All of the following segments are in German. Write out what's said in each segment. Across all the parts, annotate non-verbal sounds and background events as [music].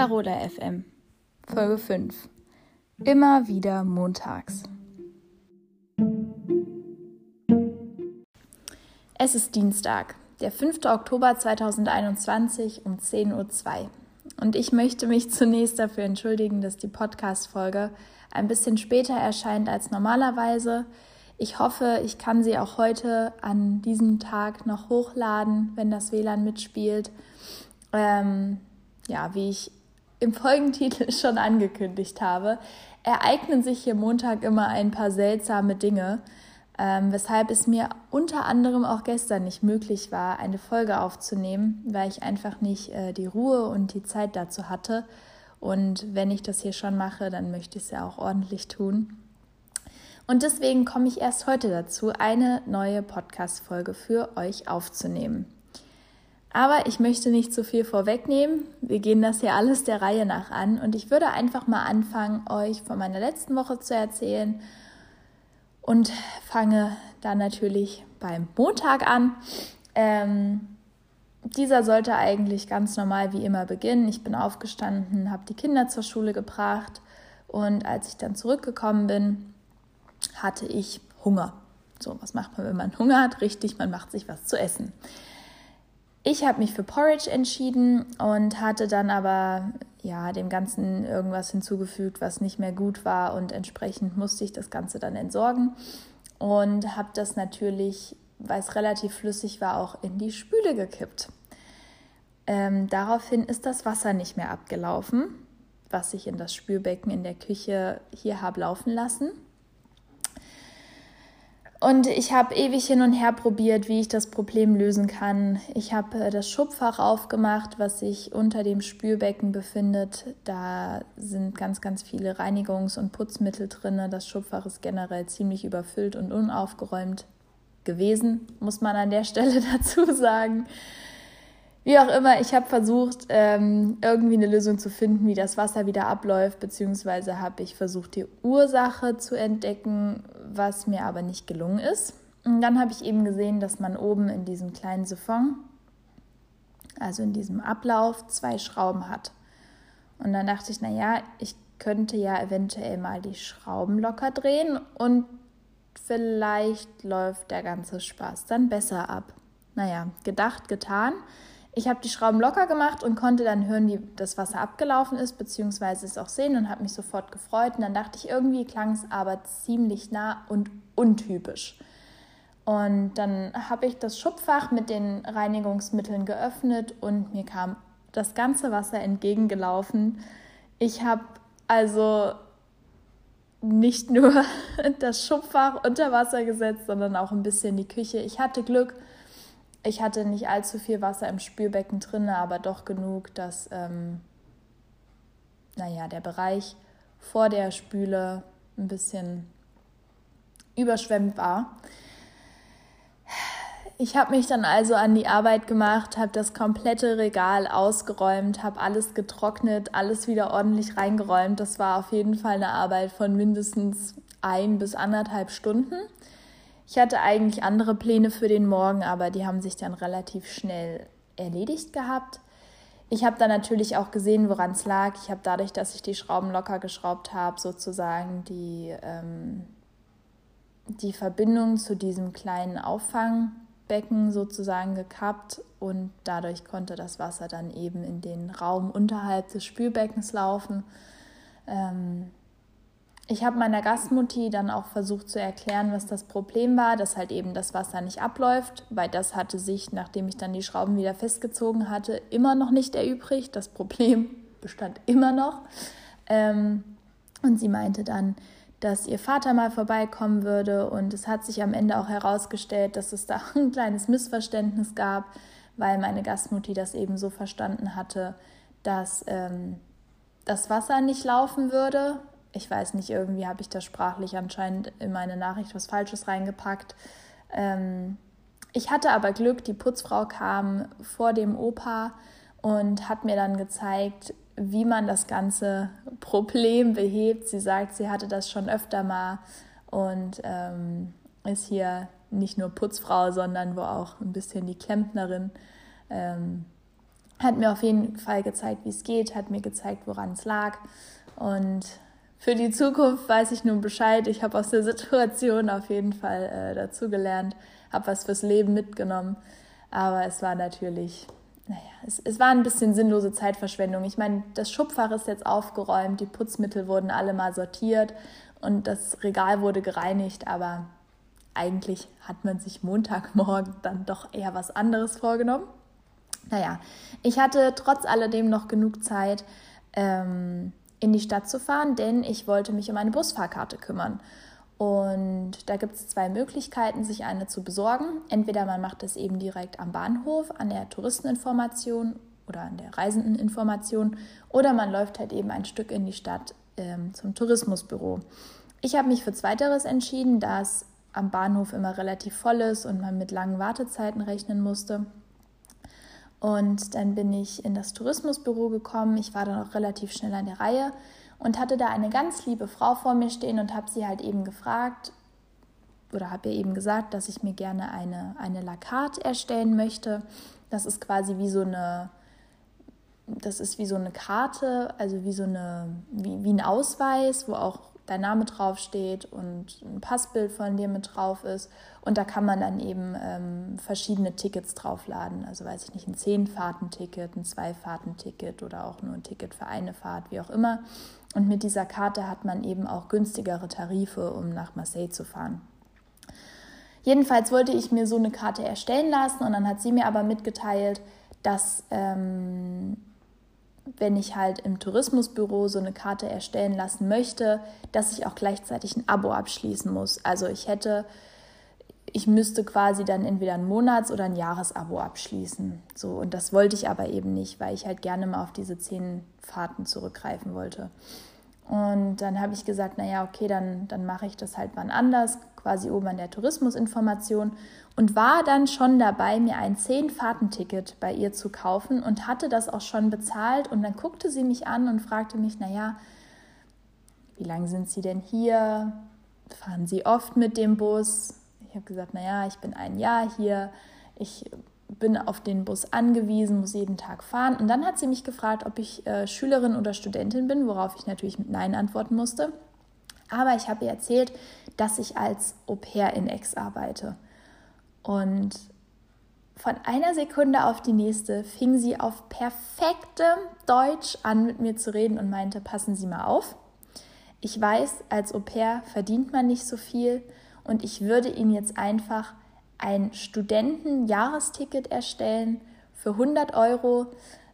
Carola FM, Folge 5. Immer wieder montags. Es ist Dienstag, der 5. Oktober 2021 um 10.02 Uhr. Und ich möchte mich zunächst dafür entschuldigen, dass die Podcast-Folge ein bisschen später erscheint als normalerweise. Ich hoffe, ich kann sie auch heute an diesem Tag noch hochladen, wenn das WLAN mitspielt. Ähm, ja, wie ich im Folgentitel [laughs] schon angekündigt habe, ereignen sich hier Montag immer ein paar seltsame Dinge, ähm, weshalb es mir unter anderem auch gestern nicht möglich war, eine Folge aufzunehmen, weil ich einfach nicht äh, die Ruhe und die Zeit dazu hatte. Und wenn ich das hier schon mache, dann möchte ich es ja auch ordentlich tun. Und deswegen komme ich erst heute dazu, eine neue Podcast-Folge für euch aufzunehmen. Aber ich möchte nicht zu viel vorwegnehmen. Wir gehen das hier alles der Reihe nach an und ich würde einfach mal anfangen, euch von meiner letzten Woche zu erzählen und fange dann natürlich beim Montag an. Ähm, dieser sollte eigentlich ganz normal wie immer beginnen. Ich bin aufgestanden, habe die Kinder zur Schule gebracht und als ich dann zurückgekommen bin, hatte ich Hunger. So, was macht man, wenn man Hunger hat? Richtig, man macht sich was zu essen. Ich habe mich für Porridge entschieden und hatte dann aber ja dem Ganzen irgendwas hinzugefügt, was nicht mehr gut war und entsprechend musste ich das Ganze dann entsorgen und habe das natürlich, weil es relativ flüssig war, auch in die Spüle gekippt. Ähm, daraufhin ist das Wasser nicht mehr abgelaufen, was ich in das Spülbecken in der Küche hier habe laufen lassen. Und ich habe ewig hin und her probiert, wie ich das Problem lösen kann. Ich habe äh, das Schubfach aufgemacht, was sich unter dem Spülbecken befindet. Da sind ganz, ganz viele Reinigungs- und Putzmittel drin. Das Schubfach ist generell ziemlich überfüllt und unaufgeräumt gewesen, muss man an der [laughs] Stelle dazu sagen. Wie auch immer, ich habe versucht, ähm, irgendwie eine Lösung zu finden, wie das Wasser wieder abläuft, beziehungsweise habe ich versucht, die Ursache zu entdecken, was mir aber nicht gelungen ist. Und dann habe ich eben gesehen, dass man oben in diesem kleinen Siphon, also in diesem Ablauf, zwei Schrauben hat. Und dann dachte ich, naja, ich könnte ja eventuell mal die Schrauben locker drehen und vielleicht läuft der ganze Spaß dann besser ab. Naja, gedacht, getan. Ich habe die Schrauben locker gemacht und konnte dann hören, wie das Wasser abgelaufen ist, beziehungsweise es auch sehen und habe mich sofort gefreut. Und dann dachte ich, irgendwie klang es aber ziemlich nah und untypisch. Und dann habe ich das Schubfach mit den Reinigungsmitteln geöffnet und mir kam das ganze Wasser entgegengelaufen. Ich habe also nicht nur [laughs] das Schubfach unter Wasser gesetzt, sondern auch ein bisschen die Küche. Ich hatte Glück ich hatte nicht allzu viel Wasser im Spülbecken drin, aber doch genug, dass, ähm, naja, der Bereich vor der Spüle ein bisschen überschwemmt war. Ich habe mich dann also an die Arbeit gemacht, habe das komplette Regal ausgeräumt, habe alles getrocknet, alles wieder ordentlich reingeräumt. Das war auf jeden Fall eine Arbeit von mindestens ein bis anderthalb Stunden. Ich hatte eigentlich andere Pläne für den Morgen, aber die haben sich dann relativ schnell erledigt gehabt. Ich habe dann natürlich auch gesehen, woran es lag. Ich habe dadurch, dass ich die Schrauben locker geschraubt habe, sozusagen die, ähm, die Verbindung zu diesem kleinen Auffangbecken sozusagen gekappt und dadurch konnte das Wasser dann eben in den Raum unterhalb des Spülbeckens laufen. Ähm, ich habe meiner Gastmutti dann auch versucht zu erklären, was das Problem war, dass halt eben das Wasser nicht abläuft, weil das hatte sich, nachdem ich dann die Schrauben wieder festgezogen hatte, immer noch nicht erübrigt. Das Problem [laughs] bestand immer noch. Ähm, und sie meinte dann, dass ihr Vater mal vorbeikommen würde und es hat sich am Ende auch herausgestellt, dass es da [laughs] ein kleines Missverständnis gab, weil meine Gastmutti das eben so verstanden hatte, dass ähm, das Wasser nicht laufen würde, ich weiß nicht, irgendwie habe ich da sprachlich anscheinend in meine Nachricht was Falsches reingepackt. Ähm, ich hatte aber Glück, die Putzfrau kam vor dem Opa und hat mir dann gezeigt, wie man das ganze [laughs] Problem behebt. Sie sagt, sie hatte das schon öfter mal und ähm, ist hier nicht nur Putzfrau, sondern wo auch ein bisschen die Klempnerin. Ähm, hat mir auf jeden Fall gezeigt, wie es geht, hat mir gezeigt, woran es lag. Und für die Zukunft weiß ich nun Bescheid. Ich habe aus der Situation auf jeden Fall äh, dazugelernt, habe was fürs Leben mitgenommen. Aber es war natürlich, naja, es, es war ein bisschen sinnlose Zeitverschwendung. Ich meine, das Schubfach ist jetzt aufgeräumt, die Putzmittel wurden alle mal sortiert und das Regal wurde gereinigt, aber eigentlich hat man sich Montagmorgen dann doch eher was anderes vorgenommen. Naja, ich hatte trotz alledem noch genug Zeit, ähm, in die Stadt zu fahren, denn ich wollte mich um eine Busfahrkarte kümmern. Und da gibt es zwei Möglichkeiten, sich eine zu besorgen. Entweder man macht es eben direkt am Bahnhof, an der Touristeninformation oder an der Reisendeninformation, oder man läuft halt eben ein Stück in die Stadt ähm, zum Tourismusbüro. Ich habe mich für Zweiteres entschieden, da es am Bahnhof immer relativ voll ist und man mit langen Wartezeiten rechnen musste. Und dann bin ich in das Tourismusbüro gekommen. Ich war dann auch relativ schnell an der Reihe und hatte da eine ganz liebe Frau vor mir stehen und habe sie halt eben gefragt oder habe ihr eben gesagt, dass ich mir gerne eine, eine Lakat erstellen möchte. Das ist quasi wie so eine, das ist wie so eine Karte, also wie so eine, wie, wie ein Ausweis, wo auch dein Name draufsteht und ein Passbild von dir mit drauf ist. Und da kann man dann eben ähm, verschiedene Tickets draufladen. Also weiß ich nicht, ein Zehn-Fahrten-Ticket, ein Zwei-Fahrten-Ticket oder auch nur ein Ticket für eine Fahrt, wie auch immer. Und mit dieser Karte hat man eben auch günstigere Tarife, um nach Marseille zu fahren. Jedenfalls wollte ich mir so eine Karte erstellen lassen und dann hat sie mir aber mitgeteilt, dass ähm, wenn ich halt im Tourismusbüro so eine Karte erstellen lassen möchte, dass ich auch gleichzeitig ein Abo abschließen muss. Also ich hätte, ich müsste quasi dann entweder ein Monats- oder ein Jahresabo abschließen. So, und das wollte ich aber eben nicht, weil ich halt gerne mal auf diese zehn Fahrten zurückgreifen wollte. Und dann habe ich gesagt, naja, okay, dann, dann mache ich das halt wann anders, quasi oben an der Tourismusinformation und war dann schon dabei, mir ein Zehn-Fahrten-Ticket bei ihr zu kaufen und hatte das auch schon bezahlt. Und dann guckte sie mich an und fragte mich, naja, wie lange sind Sie denn hier? Fahren Sie oft mit dem Bus? Ich habe gesagt, naja, ich bin ein Jahr hier. Ich bin auf den Bus angewiesen, muss jeden Tag fahren. Und dann hat sie mich gefragt, ob ich äh, Schülerin oder Studentin bin, worauf ich natürlich mit Nein antworten musste. Aber ich habe ihr erzählt, dass ich als Au pair in Ex arbeite. Und von einer Sekunde auf die nächste fing sie auf perfektem Deutsch an, mit mir zu reden und meinte, passen Sie mal auf. Ich weiß, als Au pair verdient man nicht so viel und ich würde Ihnen jetzt einfach ein Studentenjahresticket erstellen für 100 Euro.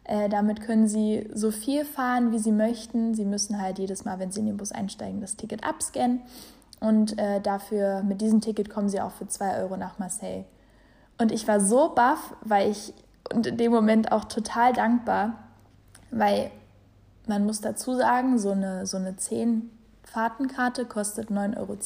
Äh, damit können Sie so viel fahren, wie Sie möchten. Sie müssen halt jedes Mal, wenn Sie in den Bus einsteigen, das Ticket abscannen. Und äh, dafür, mit diesem Ticket kommen Sie auch für 2 Euro nach Marseille. Und ich war so baff, weil ich, und in dem Moment auch total dankbar, weil man muss dazu sagen, so eine, so eine 10 Fahrtenkarte kostet 9,10 Euro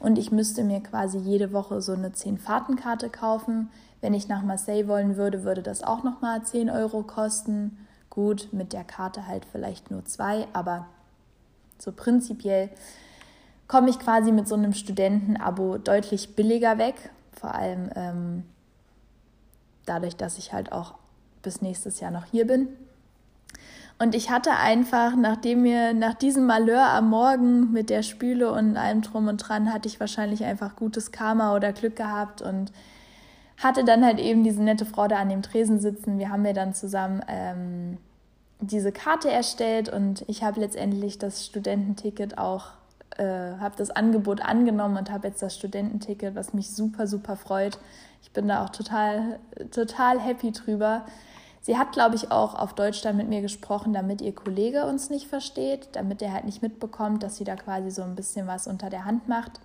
und ich müsste mir quasi jede Woche so eine 10-Fahrtenkarte kaufen. Wenn ich nach Marseille wollen würde, würde das auch nochmal 10 Euro kosten. Gut, mit der Karte halt vielleicht nur zwei, aber so prinzipiell komme ich quasi mit so einem Studentenabo deutlich billiger weg. Vor allem ähm, dadurch, dass ich halt auch bis nächstes Jahr noch hier bin. Und ich hatte einfach, nachdem mir nach diesem Malheur am Morgen mit der Spüle und allem drum und dran, hatte ich wahrscheinlich einfach gutes Karma oder Glück gehabt und hatte dann halt eben diese nette Frau da an dem Tresen sitzen. Wir haben mir dann zusammen ähm, diese Karte erstellt und ich habe letztendlich das Studententicket auch, äh, habe das Angebot angenommen und habe jetzt das Studententicket, was mich super, super freut. Ich bin da auch total, total happy drüber. Sie hat, glaube ich, auch auf Deutsch dann mit mir gesprochen, damit ihr Kollege uns nicht versteht, damit er halt nicht mitbekommt, dass sie da quasi so ein bisschen was unter der Hand macht.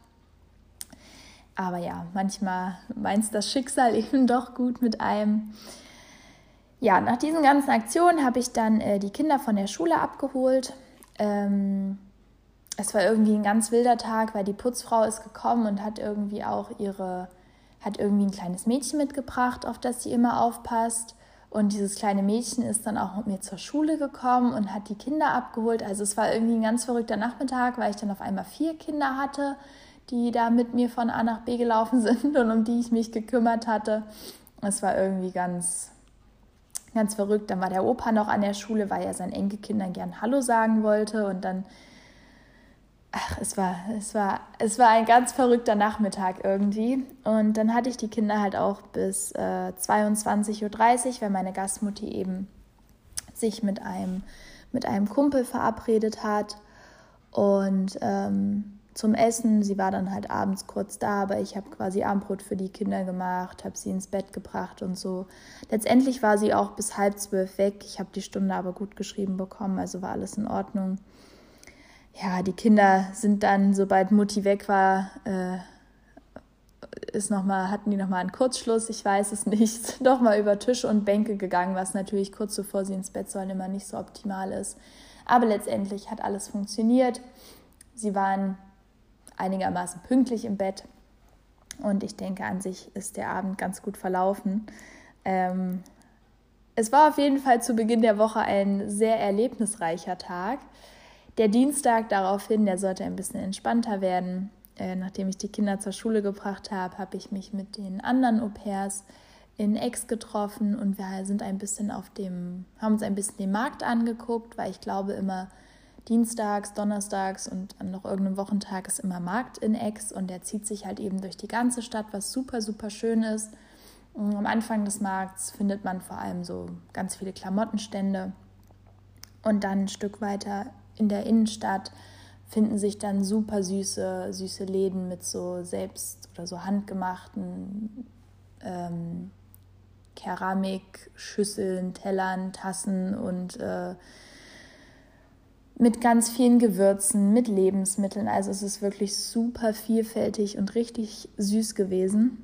Aber ja, manchmal meint das Schicksal [laughs] eben doch gut mit einem. Ja, nach diesen ganzen Aktionen habe ich dann äh, die Kinder von der Schule abgeholt. Ähm, es war irgendwie ein ganz wilder Tag, weil die Putzfrau ist gekommen und hat irgendwie auch ihre, hat irgendwie ein kleines Mädchen mitgebracht, auf das sie immer aufpasst. Und dieses kleine Mädchen ist dann auch mit mir zur Schule gekommen und hat die Kinder abgeholt. Also es war irgendwie ein ganz verrückter Nachmittag, weil ich dann auf einmal vier Kinder hatte, die da mit mir von A nach B gelaufen [laughs] sind und um die ich mich gekümmert hatte. Es war irgendwie ganz, Ganz verrückt. Dann war der Opa noch an der Schule, weil er seinen Enkelkindern gern Hallo sagen wollte. Und dann, ach, es war, es war, es war ein ganz verrückter Nachmittag irgendwie. Und dann hatte ich die Kinder halt auch bis äh, 22.30 Uhr, weil meine Gastmutti eben sich mit einem, mit einem Kumpel verabredet hat. Und ähm, zum Essen. Sie war dann halt abends kurz da, aber ich habe quasi Abendbrot für die Kinder gemacht, habe sie ins Bett gebracht und so. Letztendlich war sie auch bis halb zwölf weg. Ich habe die Stunde aber gut geschrieben bekommen, also war alles in Ordnung. Ja, die Kinder sind dann, sobald Mutti weg war, äh, ist noch mal, hatten die nochmal einen Kurzschluss, ich weiß es nicht, [laughs] doch mal über Tische und Bänke gegangen, was natürlich kurz bevor sie ins Bett sollen immer nicht so optimal ist. Aber letztendlich hat alles funktioniert. Sie waren einigermaßen pünktlich im Bett. Und ich denke, an sich ist der Abend ganz gut verlaufen. Ähm, es war auf jeden Fall zu Beginn der Woche ein sehr erlebnisreicher Tag. Der Dienstag daraufhin, der sollte ein bisschen entspannter werden. Äh, nachdem ich die Kinder zur Schule gebracht habe, habe ich mich mit den anderen Au-pairs in Aix getroffen und wir sind ein bisschen auf dem, haben uns ein bisschen den Markt angeguckt, weil ich glaube immer, Dienstags, Donnerstags und an noch irgendeinem Wochentag ist immer Markt in Ex und der zieht sich halt eben durch die ganze Stadt, was super, super schön ist. Und am Anfang des Markts findet man vor allem so ganz viele Klamottenstände und dann ein Stück weiter in der Innenstadt finden sich dann super süße, süße Läden mit so selbst oder so handgemachten ähm, Keramikschüsseln, Tellern, Tassen und äh, mit ganz vielen Gewürzen, mit Lebensmitteln. Also es ist wirklich super vielfältig und richtig süß gewesen.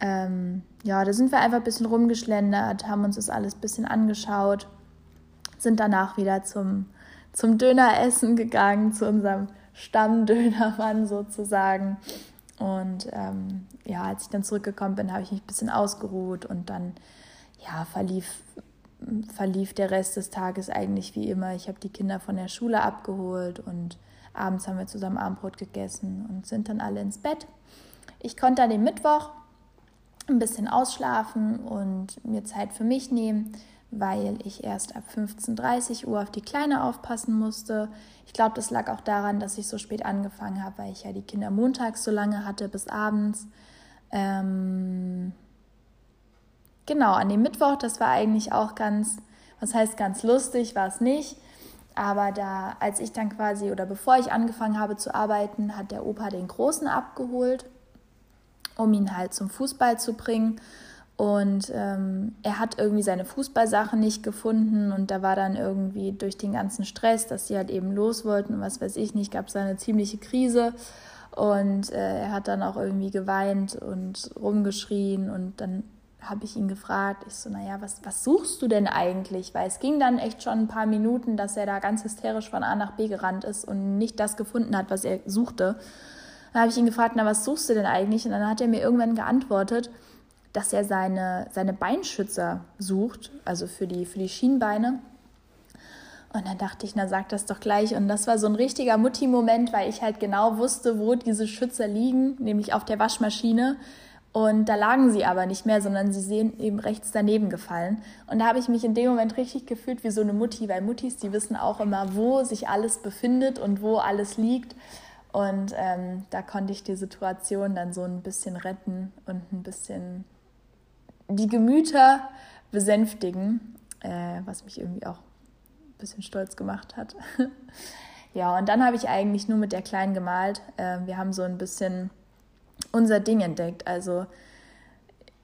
Ähm, ja, da sind wir einfach ein bisschen rumgeschlendert, haben uns das alles ein bisschen angeschaut, sind danach wieder zum, zum Döneressen gegangen, zu unserem Stammdönermann sozusagen. Und ähm, ja, als ich dann zurückgekommen bin, habe ich mich ein bisschen ausgeruht und dann ja, verlief verlief der Rest des Tages eigentlich wie immer. Ich habe die Kinder von der Schule abgeholt und abends haben wir zusammen Abendbrot gegessen und sind dann alle ins Bett. Ich konnte an dem Mittwoch ein bisschen ausschlafen und mir Zeit für mich nehmen, weil ich erst ab 15.30 Uhr auf die Kleine aufpassen musste. Ich glaube, das lag auch daran, dass ich so spät angefangen habe, weil ich ja die Kinder montags so lange hatte bis abends. Ähm, genau, an dem Mittwoch, das war eigentlich auch ganz, was heißt ganz lustig, war es nicht. Aber da, als ich dann quasi oder bevor ich angefangen habe zu arbeiten, hat der Opa den Großen abgeholt, um ihn halt zum Fußball zu bringen. Und ähm, er hat irgendwie seine Fußballsachen nicht gefunden und da war dann irgendwie durch den ganzen Stress, dass sie halt eben los wollten und was weiß ich nicht, gab es eine ziemliche Krise. Und äh, er hat dann auch irgendwie geweint und rumgeschrien und dann habe ich ihn gefragt, ich so, naja, was, was suchst du denn eigentlich? Weil es ging dann echt schon ein paar Minuten, dass er da ganz hysterisch von A nach B gerannt ist und nicht das gefunden hat, was er suchte. Dann habe ich ihn gefragt, na, was suchst du denn eigentlich? Und dann hat er mir irgendwann geantwortet, dass er seine, seine Beinschützer sucht, also für die, für die Schienbeine. Und dann dachte ich, na sag das doch gleich. Und das war so ein richtiger Mutti-Moment, weil ich halt genau wusste, wo diese Schützer liegen, nämlich auf der Waschmaschine. Und da lagen sie aber nicht mehr, sondern sie sehen eben rechts daneben gefallen. Und da habe ich mich in dem Moment richtig gefühlt wie so eine Mutti, weil Muttis, die wissen auch immer, wo sich alles befindet und wo alles liegt. Und ähm, da konnte ich die Situation dann so ein bisschen retten und ein bisschen die Gemüter besänftigen, äh, was mich irgendwie auch ein bisschen stolz gemacht hat. [laughs] ja, und dann habe ich eigentlich nur mit der Kleinen gemalt. Äh, wir haben so ein bisschen unser Ding entdeckt. Also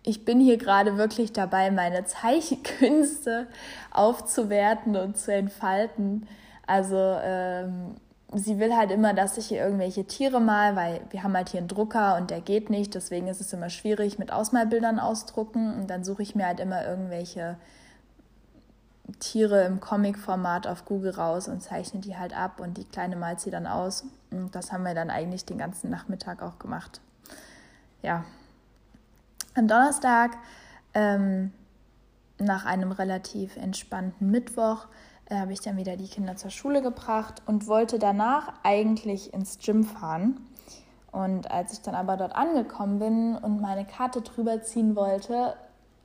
ich bin hier gerade wirklich dabei, meine Zeichenkünste [laughs] aufzuwerten und zu entfalten. Also ähm, sie will halt immer, dass ich hier irgendwelche Tiere mal, weil wir haben halt hier einen Drucker und der geht nicht. Deswegen ist es immer schwierig mit Ausmalbildern ausdrucken. Und dann suche ich mir halt immer irgendwelche Tiere im Comic-Format auf Google raus und zeichne die halt ab und die kleine malt sie dann aus. Und das haben wir dann eigentlich den ganzen Nachmittag auch gemacht ja, am Donnerstag, ähm, nach einem relativ entspannten Mittwoch, habe ich dann wieder die Kinder zur Schule gebracht und wollte danach eigentlich ins Gym fahren. Und als ich dann aber dort angekommen bin und meine Karte drüber ziehen wollte,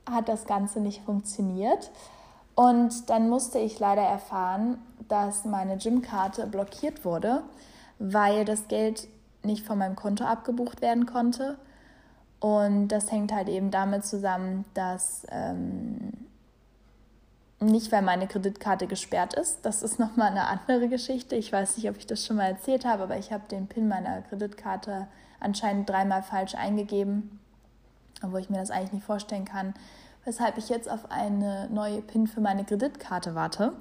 hat das Ganze nicht funktioniert. Und dann musste ich leider erfahren, dass meine Gymkarte blockiert wurde, weil das Geld nicht von meinem Konto abgebucht werden konnte. Und das hängt halt eben damit zusammen, dass ähm, nicht, weil meine Kreditkarte gesperrt ist. Das ist nochmal eine andere Geschichte. Ich weiß nicht, ob ich das schon mal erzählt habe, aber ich habe den PIN meiner Kreditkarte anscheinend dreimal falsch eingegeben, obwohl ich mir das eigentlich nicht vorstellen kann, weshalb ich jetzt auf eine neue PIN für meine Kreditkarte warte.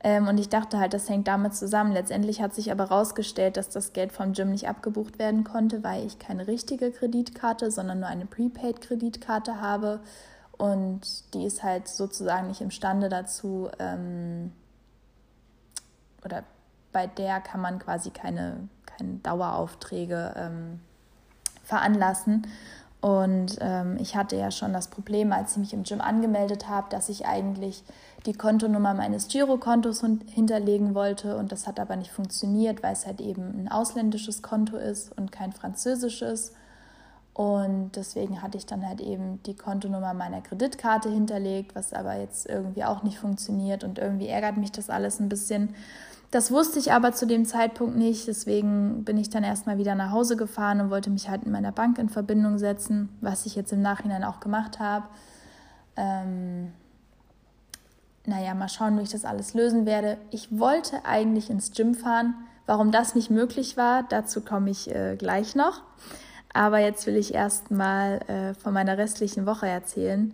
Ähm, und ich dachte halt, das hängt damit zusammen. Letztendlich hat sich aber herausgestellt, dass das Geld vom Gym nicht abgebucht werden konnte, weil ich keine richtige Kreditkarte, sondern nur eine Prepaid-Kreditkarte habe. Und die ist halt sozusagen nicht imstande dazu, ähm, oder bei der kann man quasi keine, keine Daueraufträge ähm, veranlassen. Und ähm, ich hatte ja schon das Problem, als ich mich im Gym angemeldet habe, dass ich eigentlich die Kontonummer meines Girokontos hinterlegen wollte. Und das hat aber nicht funktioniert, weil es halt eben ein ausländisches Konto ist und kein französisches. Und deswegen hatte ich dann halt eben die Kontonummer meiner Kreditkarte hinterlegt, was aber jetzt irgendwie auch nicht funktioniert. Und irgendwie ärgert mich das alles ein bisschen. Das wusste ich aber zu dem Zeitpunkt nicht. Deswegen bin ich dann erstmal wieder nach Hause gefahren und wollte mich halt mit meiner Bank in Verbindung setzen, was ich jetzt im Nachhinein auch gemacht habe. Ähm, naja, mal schauen, wie ich das alles lösen werde. Ich wollte eigentlich ins Gym fahren. Warum das nicht möglich war, dazu komme ich äh, gleich noch. Aber jetzt will ich erstmal äh, von meiner restlichen Woche erzählen.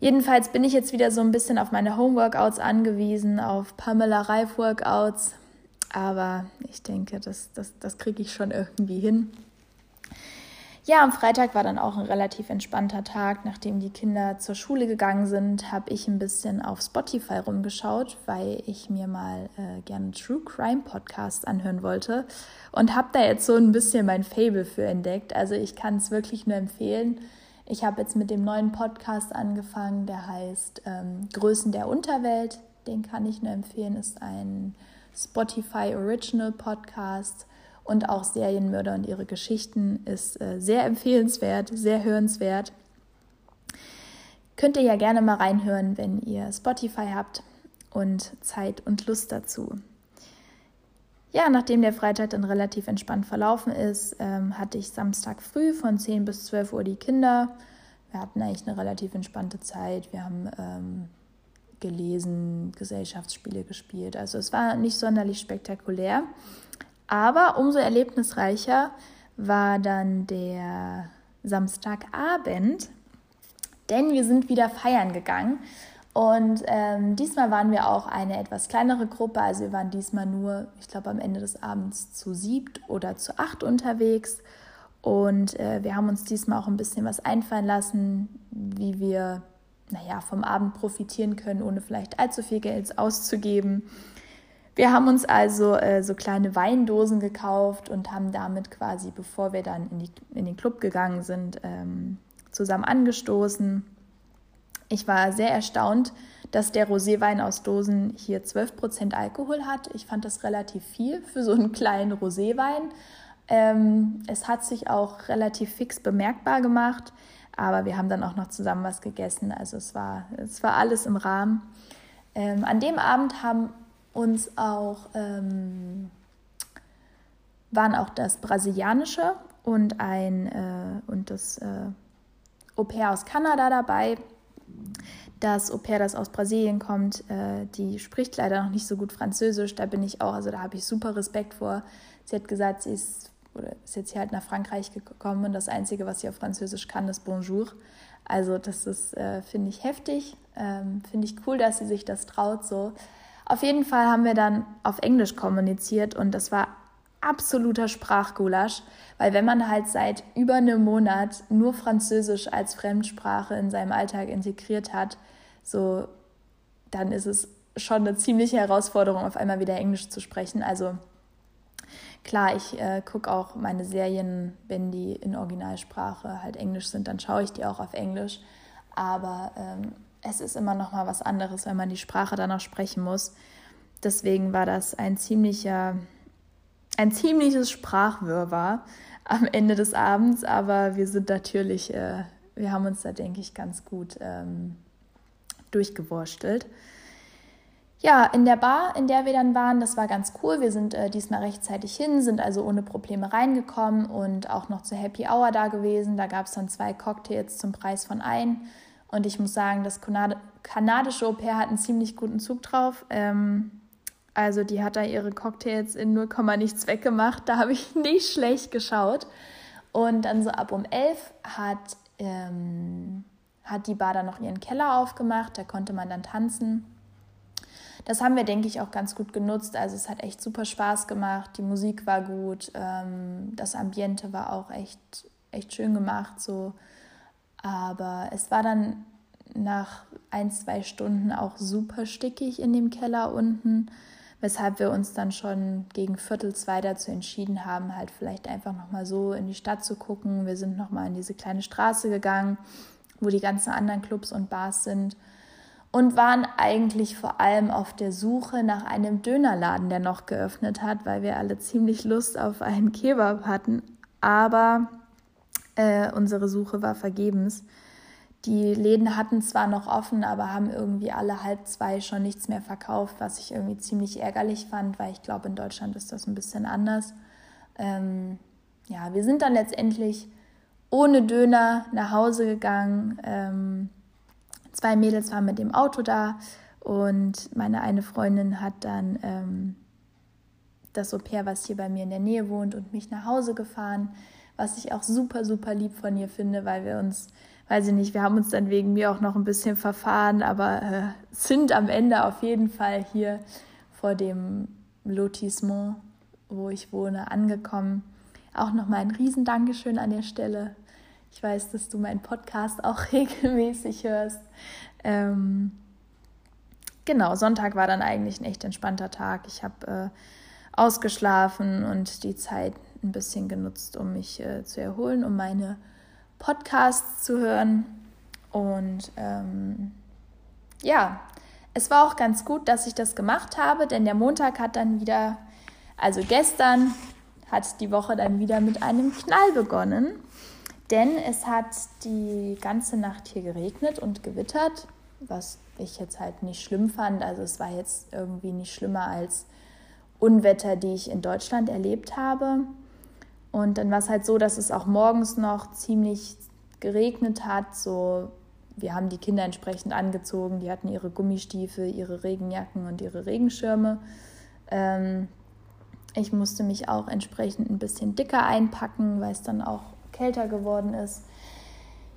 Jedenfalls bin ich jetzt wieder so ein bisschen auf meine Homeworkouts angewiesen, auf Pamela Reif Workouts. Aber ich denke, das, das, das kriege ich schon irgendwie hin. Ja, am Freitag war dann auch ein relativ entspannter Tag. Nachdem die Kinder zur Schule gegangen sind, habe ich ein bisschen auf Spotify rumgeschaut, weil ich mir mal äh, gerne True Crime Podcasts anhören wollte und habe da jetzt so ein bisschen mein Fable für entdeckt. Also ich kann es wirklich nur empfehlen. Ich habe jetzt mit dem neuen Podcast angefangen, der heißt ähm, Größen der Unterwelt. Den kann ich nur empfehlen, ist ein Spotify Original Podcast und auch Serienmörder und ihre Geschichten ist äh, sehr empfehlenswert, sehr hörenswert. Könnt ihr ja gerne mal reinhören, wenn ihr Spotify habt und Zeit und Lust dazu. Ja, nachdem der Freitag dann relativ entspannt verlaufen ist, ähm, hatte ich Samstag früh von 10 bis 12 Uhr die Kinder. Wir hatten eigentlich eine relativ entspannte Zeit. Wir haben ähm, gelesen, Gesellschaftsspiele gespielt. Also es war nicht sonderlich spektakulär. Aber umso erlebnisreicher war dann der Samstagabend, denn wir sind wieder feiern gegangen. Und ähm, diesmal waren wir auch eine etwas kleinere Gruppe. Also wir waren diesmal nur, ich glaube, am Ende des Abends zu siebt oder zu acht unterwegs. Und äh, wir haben uns diesmal auch ein bisschen was einfallen lassen, wie wir, naja, vom Abend profitieren können, ohne vielleicht allzu viel Geld auszugeben. Wir haben uns also äh, so kleine Weindosen gekauft und haben damit quasi, bevor wir dann in, die, in den Club gegangen sind, ähm, zusammen angestoßen. Ich war sehr erstaunt, dass der Roséwein aus Dosen hier 12% Alkohol hat. Ich fand das relativ viel für so einen kleinen Roséwein. Ähm, es hat sich auch relativ fix bemerkbar gemacht, aber wir haben dann auch noch zusammen was gegessen. Also es war, es war alles im Rahmen. Ähm, an dem Abend haben uns auch ähm, waren auch das brasilianische und ein äh, und das äh, Au pair aus Kanada dabei. Das Au pair, das aus Brasilien kommt, äh, die spricht leider noch nicht so gut Französisch. Da bin ich auch, also da habe ich super Respekt vor. Sie hat gesagt, sie ist, oder ist jetzt hier halt nach Frankreich gekommen und das Einzige, was sie auf Französisch kann, ist Bonjour. Also das ist, äh, finde ich, heftig. Ähm, finde ich cool, dass sie sich das traut so. Auf jeden Fall haben wir dann auf Englisch kommuniziert und das war absoluter Sprachgulasch, weil wenn man halt seit über einem Monat nur Französisch als Fremdsprache in seinem Alltag integriert hat, so dann ist es schon eine ziemliche Herausforderung, auf einmal wieder Englisch zu sprechen. Also klar, ich äh, gucke auch meine Serien, wenn die in Originalsprache halt Englisch sind, dann schaue ich die auch auf Englisch. Aber ähm, es ist immer noch mal was anderes, wenn man die Sprache dann auch sprechen muss. Deswegen war das ein ziemlicher, ein ziemliches Sprachwirrwarr am Ende des Abends, aber wir sind natürlich, äh, wir haben uns da, denke ich, ganz gut ähm, durchgewurstelt. Ja, in der Bar, in der wir dann waren, das war ganz cool. Wir sind äh, diesmal rechtzeitig hin, sind also ohne Probleme reingekommen und auch noch zur Happy Hour da gewesen. Da gab es dann zwei Cocktails zum Preis von ein. Und ich muss sagen, das kanadische Au-pair hat einen ziemlich guten Zug drauf. Ähm, also die hat da ihre Cocktails in 0, nichts weggemacht. Da habe ich [laughs] nicht schlecht geschaut. Und dann so ab um 11 hat, ähm, hat die Bar dann noch ihren Keller aufgemacht. Da konnte man dann tanzen. Das haben wir, denke ich, auch ganz gut genutzt. Also es hat echt super Spaß gemacht. Die Musik war gut. Ähm, das Ambiente war auch echt, echt schön gemacht. So. Aber es war dann nach ein, zwei Stunden auch super stickig in dem Keller unten weshalb wir uns dann schon gegen Viertel zwei dazu entschieden haben, halt vielleicht einfach nochmal so in die Stadt zu gucken. Wir sind nochmal in diese kleine Straße gegangen, wo die ganzen anderen Clubs und Bars sind und waren eigentlich vor allem auf der Suche nach einem Dönerladen, der noch geöffnet hat, weil wir alle ziemlich Lust auf einen Kebab hatten. Aber äh, unsere Suche war vergebens. Die Läden hatten zwar noch offen, aber haben irgendwie alle halb zwei schon nichts mehr verkauft, was ich irgendwie ziemlich ärgerlich fand, weil ich glaube, in Deutschland ist das ein bisschen anders. Ähm, ja, wir sind dann letztendlich ohne Döner nach Hause gegangen. Ähm, zwei Mädels waren mit dem Auto da und meine eine Freundin hat dann ähm, das Au-pair, was hier bei mir in der Nähe wohnt, und mich nach Hause gefahren, was ich auch super, super lieb von ihr finde, weil wir uns weiß ich nicht, wir haben uns dann wegen mir auch noch ein bisschen verfahren, aber äh, sind am Ende auf jeden Fall hier vor dem Lotissement, wo ich wohne, angekommen. Auch nochmal ein riesen Dankeschön an der Stelle. Ich weiß, dass du meinen Podcast auch [laughs] regelmäßig hörst. Ähm, genau, Sonntag war dann eigentlich ein echt entspannter Tag. Ich habe äh, ausgeschlafen und die Zeit ein bisschen genutzt, um mich äh, zu erholen, um meine Podcasts zu hören. Und ähm, ja, es war auch ganz gut, dass ich das gemacht habe, denn der Montag hat dann wieder, also gestern hat die Woche dann wieder mit einem Knall begonnen. Denn es hat die ganze Nacht hier geregnet und gewittert, was ich jetzt halt nicht schlimm fand. Also es war jetzt irgendwie nicht schlimmer als Unwetter, die ich in Deutschland erlebt habe. Und dann war es halt so, dass es auch morgens noch ziemlich geregnet hat. So, wir haben die Kinder entsprechend angezogen. Die hatten ihre Gummistiefel, ihre Regenjacken und ihre Regenschirme. Ähm, ich musste mich auch entsprechend ein bisschen dicker einpacken, weil es dann auch kälter geworden ist.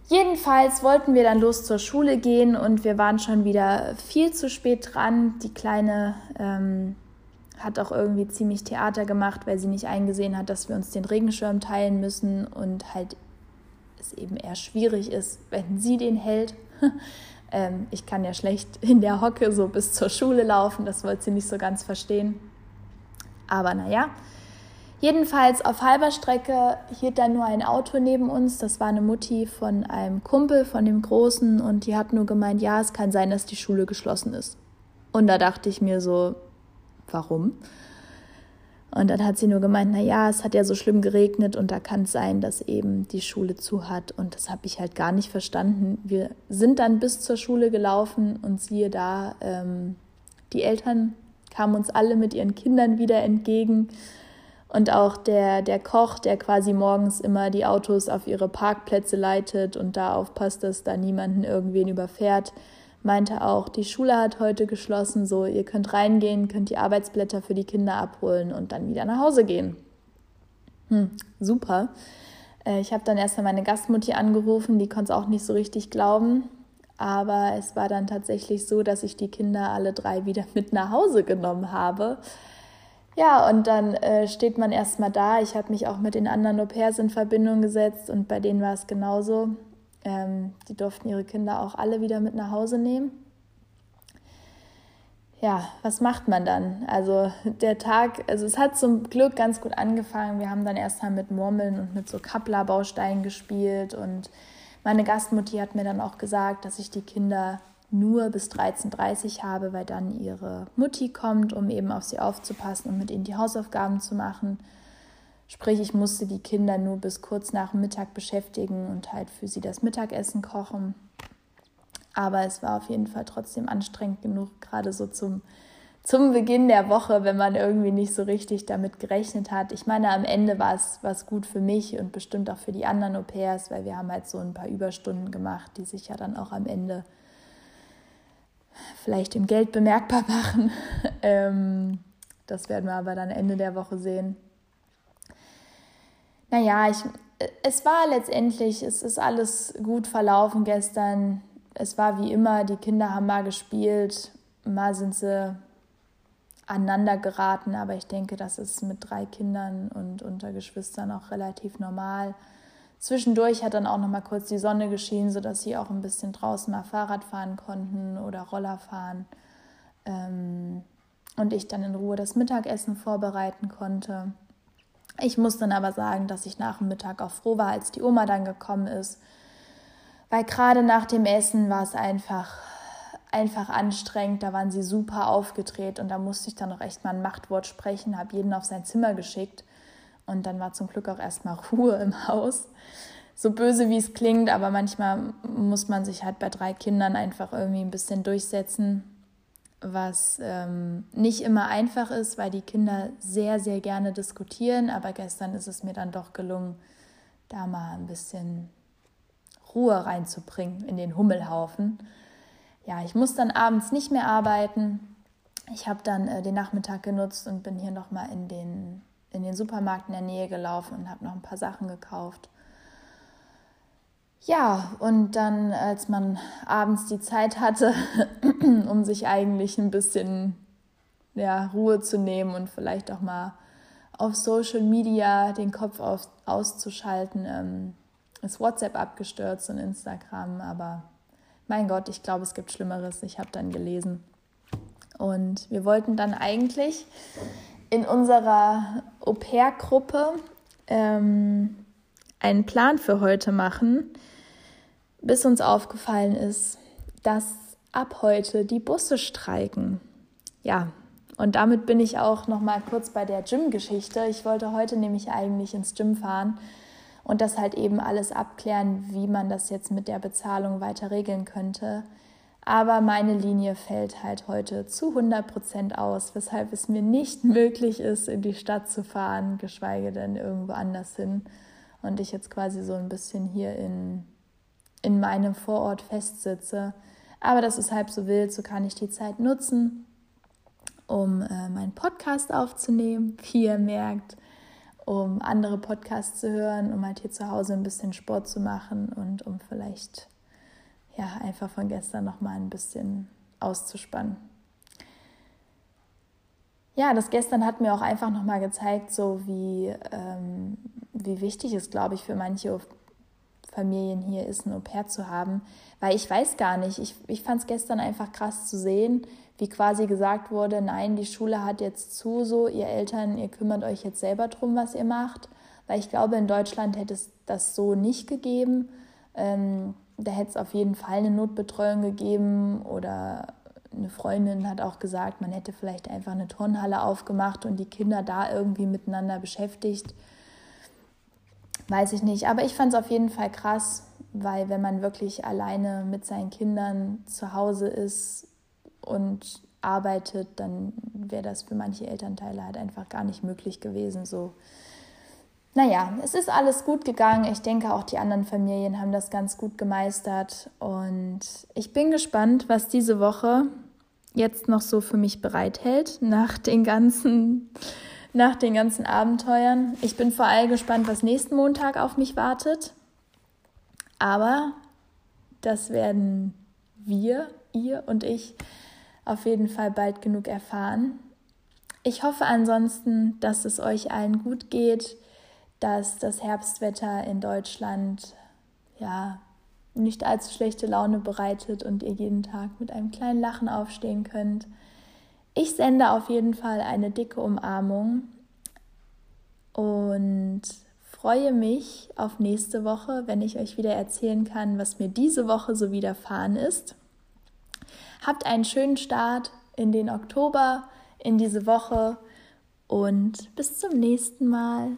Jedenfalls wollten wir dann los zur Schule gehen und wir waren schon wieder viel zu spät dran. Die Kleine ähm, hat auch irgendwie ziemlich Theater gemacht, weil sie nicht eingesehen hat, dass wir uns den Regenschirm teilen müssen und halt es eben eher schwierig ist, wenn sie den hält. [laughs] ähm, ich kann ja schlecht in der Hocke so bis zur Schule laufen, das wollte sie nicht so ganz verstehen. Aber naja, jedenfalls auf halber Strecke hielt dann nur ein Auto neben uns. Das war eine Mutti von einem Kumpel, von dem Großen, und die hat nur gemeint, ja, es kann sein, dass die Schule geschlossen ist. Und da dachte ich mir so, warum? Und dann hat sie nur gemeint, na ja, es hat ja so schlimm geregnet und da kann es sein, dass eben die Schule zu hat. Und das habe ich halt gar nicht verstanden. Wir sind dann bis zur Schule gelaufen und siehe da, ähm, die Eltern kamen uns alle mit ihren Kindern wieder entgegen. Und auch der, der Koch, der quasi morgens immer die Autos auf ihre Parkplätze leitet und da aufpasst, dass da niemanden irgendwen überfährt, meinte auch, die Schule hat heute geschlossen, so ihr könnt reingehen, könnt die Arbeitsblätter für die Kinder abholen und dann wieder nach Hause gehen. Hm, super. Äh, ich habe dann erstmal meine Gastmutti angerufen, die konnte es auch nicht so richtig glauben. Aber es war dann tatsächlich so, dass ich die Kinder alle drei wieder [laughs] mit nach Hause genommen habe. Ja, und dann äh, steht man erstmal da. Ich habe mich auch mit den anderen Au-pairs in Verbindung gesetzt und bei denen war es genauso. Ähm, die durften ihre Kinder auch alle wieder mit nach Hause nehmen. Ja, was macht man dann? Also der Tag, also es hat zum Glück ganz gut angefangen. Wir haben dann erst mal mit Murmeln und mit so Kappler-Bausteinen gespielt und meine Gastmutti hat mir dann auch gesagt, dass ich die Kinder nur bis 13.30 Uhr habe, weil dann ihre Mutti kommt, um eben auf sie aufzupassen und mit ihnen die Hausaufgaben zu machen. Sprich, ich musste die Kinder nur bis kurz nach Mittag beschäftigen und halt für sie das Mittagessen kochen. Aber es war auf jeden Fall trotzdem anstrengend genug, gerade so zum, zum Beginn der Woche, wenn man irgendwie nicht so richtig damit gerechnet hat. Ich meine, am Ende war es was gut für mich und bestimmt auch für die anderen Au pairs, weil wir haben halt so ein paar Überstunden gemacht, die sich ja dann auch am Ende vielleicht im Geld bemerkbar [laughs] machen. ähm, das werden wir aber dann Ende der Woche sehen. Naja, ich, es war letztendlich, es ist alles gut verlaufen gestern. Es war wie immer, die Kinder haben mal gespielt, mal sind sie aneinander geraten, aber ich denke, das ist mit drei Kindern und unter Geschwistern auch relativ normal. Zwischendurch hat dann auch noch mal kurz die Sonne geschienen, sodass sie auch ein bisschen draußen mal Fahrrad fahren konnten oder Roller fahren. Ähm, und ich dann in Ruhe das Mittagessen vorbereiten konnte. Ich muss dann aber sagen, dass ich nach dem Mittag auch froh war, als die Oma dann gekommen ist, weil gerade nach dem Essen war es einfach, einfach anstrengend. Da waren sie super aufgedreht und da musste ich dann noch echt mal ein Machtwort sprechen, habe jeden auf sein Zimmer geschickt und dann war zum Glück auch erstmal Ruhe im Haus. So böse wie es klingt, aber manchmal muss man sich halt bei drei Kindern einfach irgendwie ein bisschen durchsetzen, was ähm, nicht immer einfach ist, weil die Kinder sehr, sehr gerne diskutieren. Aber gestern ist es mir dann doch gelungen, da mal ein bisschen Ruhe reinzubringen in den Hummelhaufen. Ja, ich muss dann abends nicht mehr arbeiten. Ich habe dann äh, den Nachmittag genutzt und bin hier nochmal in den in den Supermarkt in der Nähe gelaufen und habe noch ein paar Sachen gekauft. Ja, und dann, als man abends die Zeit hatte, [clears throat] um sich eigentlich ein bisschen ja, Ruhe zu nehmen und vielleicht auch mal auf Social Media den Kopf auf, auszuschalten, ähm, ist WhatsApp abgestürzt und Instagram, aber mein Gott, ich glaube, es gibt Schlimmeres. Ich habe dann gelesen. Und wir wollten dann eigentlich in unserer Au-pair-Gruppe ähm, einen Plan für heute machen, bis uns aufgefallen ist, dass ab heute die Busse streiken. Ja, und damit bin ich auch noch mal kurz bei der Gym-Geschichte. Ich wollte heute nämlich eigentlich ins Gym fahren und das halt eben alles abklären, wie man das jetzt mit der Bezahlung weiter regeln könnte. Aber meine Linie fällt halt heute zu 100 Prozent aus, weshalb es mir nicht möglich ist, in die Stadt zu fahren, geschweige denn irgendwo anders hin. Und ich jetzt quasi so ein bisschen hier in, in meinem Vorort festsitze. Aber das ist halb so wild, so kann ich die Zeit nutzen, um äh, meinen Podcast aufzunehmen, [laughs] wie ihr merkt, um andere Podcasts zu hören, um halt hier zu Hause ein bisschen Sport zu machen und um vielleicht ja, einfach von gestern noch mal ein bisschen auszuspannen. Ja, das gestern hat mir auch einfach noch mal gezeigt, so wie, ähm, wie wichtig es, glaube ich, für manche Familien hier ist, ein Au-pair zu haben. Weil ich weiß gar nicht, ich, ich fand es gestern einfach krass zu sehen, wie quasi gesagt wurde, nein, die Schule hat jetzt zu, so ihr Eltern, ihr kümmert euch jetzt selber drum, was ihr macht. Weil ich glaube, in Deutschland hätte es das so nicht gegeben. Ähm, da hätte es auf jeden Fall eine Notbetreuung gegeben oder eine Freundin hat auch gesagt, man hätte vielleicht einfach eine Turnhalle aufgemacht und die Kinder da irgendwie miteinander beschäftigt. Weiß ich nicht. Aber ich fand es auf jeden Fall krass, weil wenn man wirklich alleine mit seinen Kindern zu Hause ist und arbeitet, dann wäre das für manche Elternteile halt einfach gar nicht möglich gewesen, so naja, es ist alles gut gegangen. Ich denke, auch die anderen Familien haben das ganz gut gemeistert. Und ich bin gespannt, was diese Woche jetzt noch so für mich bereithält nach den ganzen, nach den ganzen Abenteuern. Ich bin vor allem gespannt, was nächsten Montag auf mich wartet. Aber das werden wir, ihr und ich auf jeden Fall bald genug erfahren. Ich hoffe ansonsten, dass es euch allen gut geht dass das Herbstwetter in Deutschland ja nicht allzu schlechte Laune bereitet und ihr jeden Tag mit einem kleinen Lachen aufstehen könnt. Ich sende auf jeden Fall eine dicke Umarmung und freue mich auf nächste Woche, wenn ich euch wieder erzählen kann, was mir diese Woche so widerfahren ist. Habt einen schönen Start in den Oktober, in diese Woche und bis zum nächsten Mal.